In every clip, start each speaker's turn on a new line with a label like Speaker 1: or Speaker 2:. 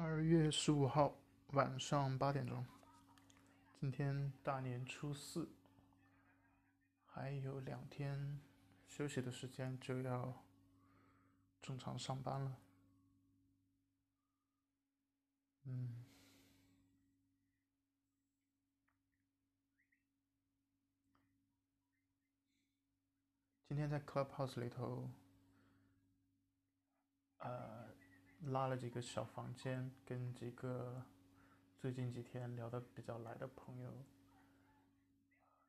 Speaker 1: 二月十五号晚上八点钟，今天大年初四，还有两天休息的时间就要正常上班了。嗯，今天在 Clubhouse 里头，呃。拉了几个小房间，跟几个最近几天聊得比较来的朋友，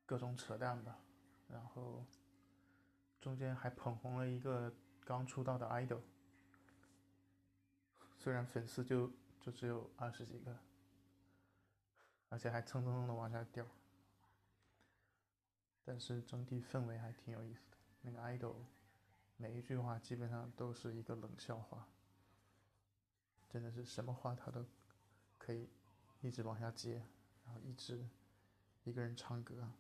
Speaker 1: 各种扯淡吧。然后中间还捧红了一个刚出道的 idol，虽然粉丝就就只有二十几个，而且还蹭蹭蹭的往下掉，但是整体氛围还挺有意思的。那个 idol 每一句话基本上都是一个冷笑话。真的是什么话他都可以一直往下接，然后一直一个人唱歌，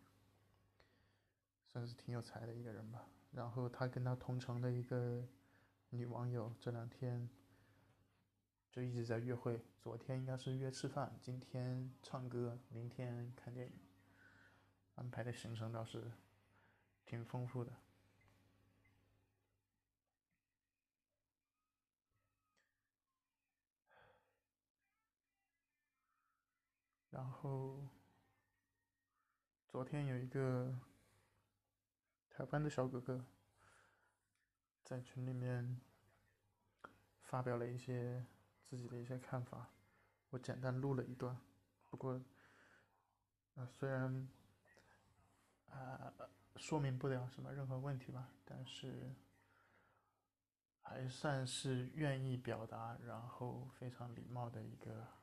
Speaker 1: 算是挺有才的一个人吧。然后他跟他同城的一个女网友这两天就一直在约会，昨天应该是约吃饭，今天唱歌，明天看电影，安排的行程倒是挺丰富的。然后，昨天有一个台湾的小哥哥在群里面发表了一些自己的一些看法，我简单录了一段。不过，啊，虽然啊说明不了什么任何问题吧，但是还算是愿意表达，然后非常礼貌的一个。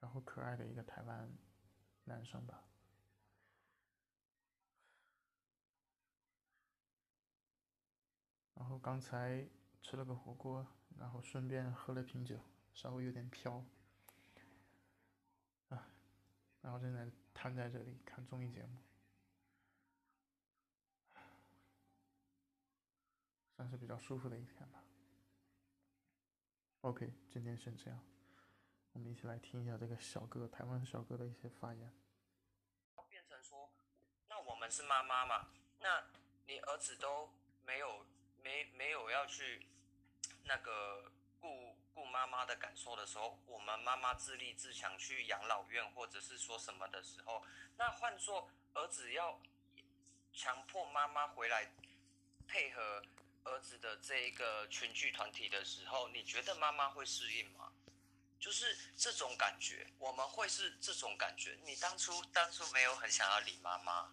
Speaker 1: 然后可爱的一个台湾男生吧，然后刚才吃了个火锅，然后顺便喝了瓶酒，稍微有点飘，啊，然后正在瘫在这里看综艺节目，算是比较舒服的一天吧。OK，今天先这样。我们一起来听一下这个小哥，台湾小哥的一些发言。
Speaker 2: 变成说，那我们是妈妈嘛？那你儿子都没有没没有要去那个顾顾妈妈的感受的时候，我们妈妈自立自强去养老院或者是说什么的时候，那换做儿子要强迫妈妈回来配合儿子的这一个群聚团体的时候，你觉得妈妈会适应吗？就是这种感觉，我们会是这种感觉。你当初当初没有很想要理妈妈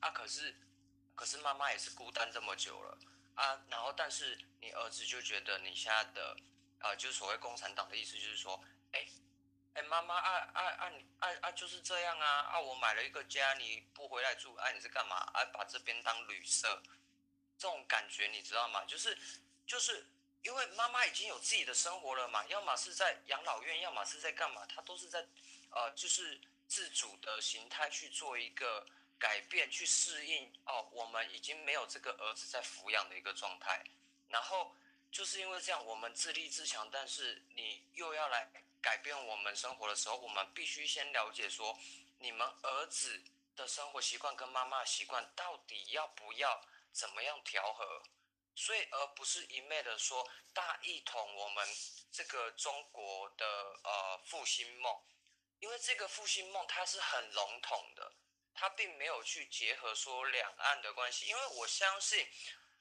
Speaker 2: 啊，可是可是妈妈也是孤单这么久了啊。然后但是你儿子就觉得你现在的啊，就是所谓共产党的意思，就是说，哎哎，妈妈啊啊啊你啊啊就是这样啊啊，我买了一个家，你不回来住，啊你是干嘛？啊把这边当旅社，这种感觉你知道吗？就是就是。因为妈妈已经有自己的生活了嘛，要么是在养老院，要么是在干嘛，她都是在，呃，就是自主的形态去做一个改变，去适应哦，我们已经没有这个儿子在抚养的一个状态，然后就是因为这样，我们自立自强，但是你又要来改变我们生活的时候，我们必须先了解说，你们儿子的生活习惯跟妈妈习惯到底要不要怎么样调和。所以，而不是一昧的说大一统我们这个中国的呃复兴梦，因为这个复兴梦它是很笼统的，它并没有去结合说两岸的关系。因为我相信，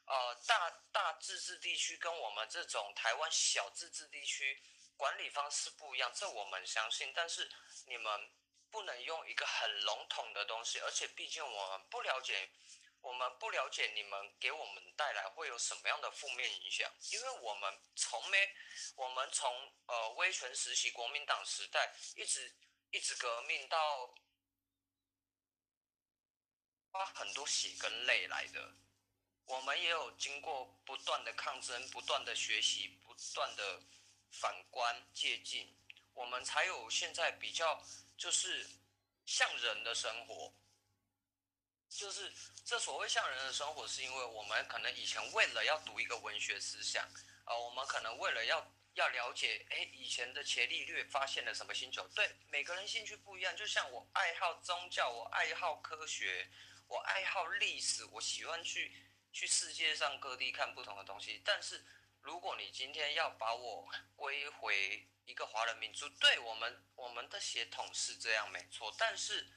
Speaker 2: 呃，大大自治地区跟我们这种台湾小自治地区管理方式不一样，这我们相信。但是你们不能用一个很笼统的东西，而且毕竟我们不了解。我们不了解你们给我们带来会有什么样的负面影响，因为我们从没，我们从呃威权时期国民党时代一直一直革命到花很多血跟泪来的，我们也有经过不断的抗争、不断的学习、不断的反观借鉴，我们才有现在比较就是像人的生活。就是这所谓像人的生活，是因为我们可能以前为了要读一个文学思想，呃，我们可能为了要要了解，哎，以前的伽利略发现了什么星球？对，每个人兴趣不一样。就像我爱好宗教，我爱好科学，我爱好历史，我喜欢去去世界上各地看不同的东西。但是，如果你今天要把我归回一个华人民族，对我们我们的血统是这样没错，但是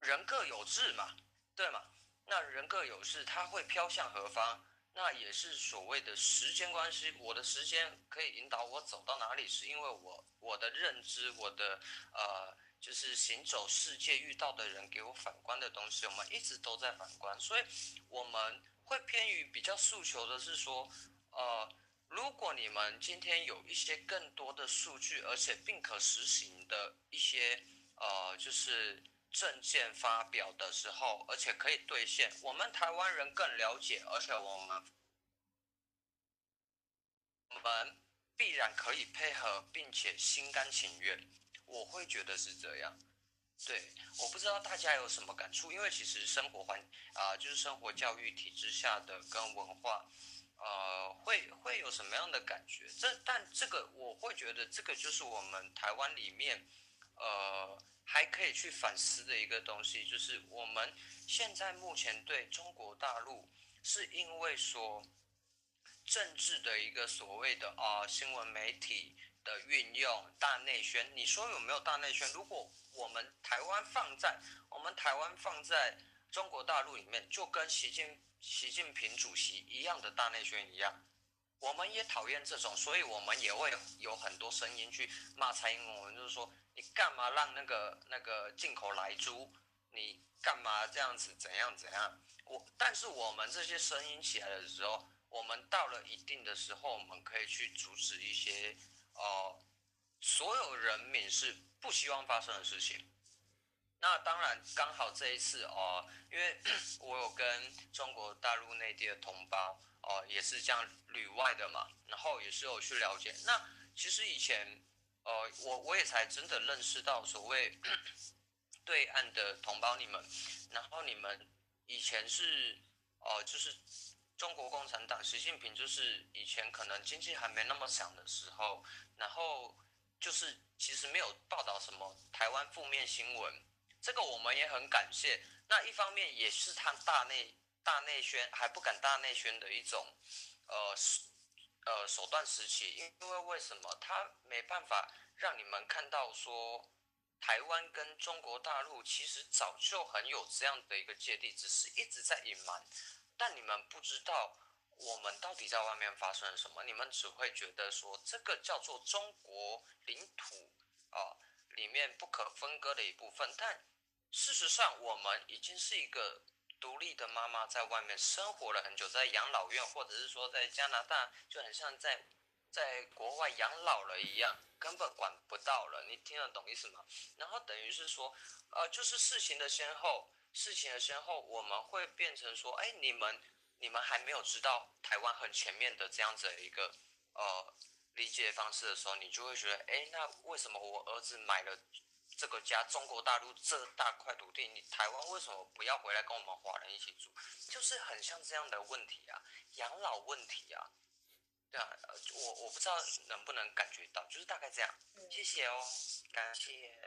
Speaker 2: 人各有志嘛，对吗？那人各有志，他会飘向何方？那也是所谓的时间关系，我的时间可以引导我走到哪里，是因为我我的认知，我的呃，就是行走世界遇到的人给我反观的东西，我们一直都在反观，所以我们会偏于比较诉求的是说，呃，如果你们今天有一些更多的数据，而且并可实行的一些呃，就是。证件发表的时候，而且可以兑现，我们台湾人更了解，而且我们我们必然可以配合，并且心甘情愿，我会觉得是这样。对，我不知道大家有什么感触，因为其实生活环啊，就是生活教育体制下的跟文化，呃，会会有什么样的感觉？这但这个我会觉得，这个就是我们台湾里面，呃。还可以去反思的一个东西，就是我们现在目前对中国大陆，是因为说政治的一个所谓的啊新闻媒体的运用大内宣，你说有没有大内宣？如果我们台湾放在我们台湾放在中国大陆里面，就跟习近习近平主席一样的大内宣一样，我们也讨厌这种，所以我们也会有很多声音去骂蔡英文，就是说。干嘛让那个那个进口来租？你干嘛这样子？怎样怎样？我但是我们这些声音起来的时候，我们到了一定的时候，我们可以去阻止一些呃所有人民是不希望发生的事情。那当然刚好这一次哦，因为 我有跟中国大陆内地的同胞哦，也是这样旅外的嘛，然后也是有去了解。那其实以前。呃，我我也才真的认识到所谓 对岸的同胞你们，然后你们以前是呃，就是中国共产党，习近平就是以前可能经济还没那么强的时候，然后就是其实没有报道什么台湾负面新闻，这个我们也很感谢。那一方面也是他大内大内宣还不敢大内宣的一种呃。呃，手段时期，因为为什么？他没办法让你们看到说，台湾跟中国大陆其实早就很有这样的一个芥蒂，只是一直在隐瞒，但你们不知道我们到底在外面发生了什么，你们只会觉得说这个叫做中国领土啊里面不可分割的一部分，但事实上我们已经是一个。独立的妈妈在外面生活了很久，在养老院或者是说在加拿大，就很像在在国外养老了一样，根本管不到了。你听得懂意思吗？然后等于是说，呃，就是事情的先后，事情的先后，我们会变成说，哎，你们你们还没有知道台湾很全面的这样子的一个呃理解方式的时候，你就会觉得，哎，那为什么我儿子买了？这个家中国大陆这大块土地，你台湾为什么不要回来跟我们华人一起住？就是很像这样的问题啊，养老问题啊，对啊，我我不知道能不能感觉到，就是大概这样。谢谢哦，感谢。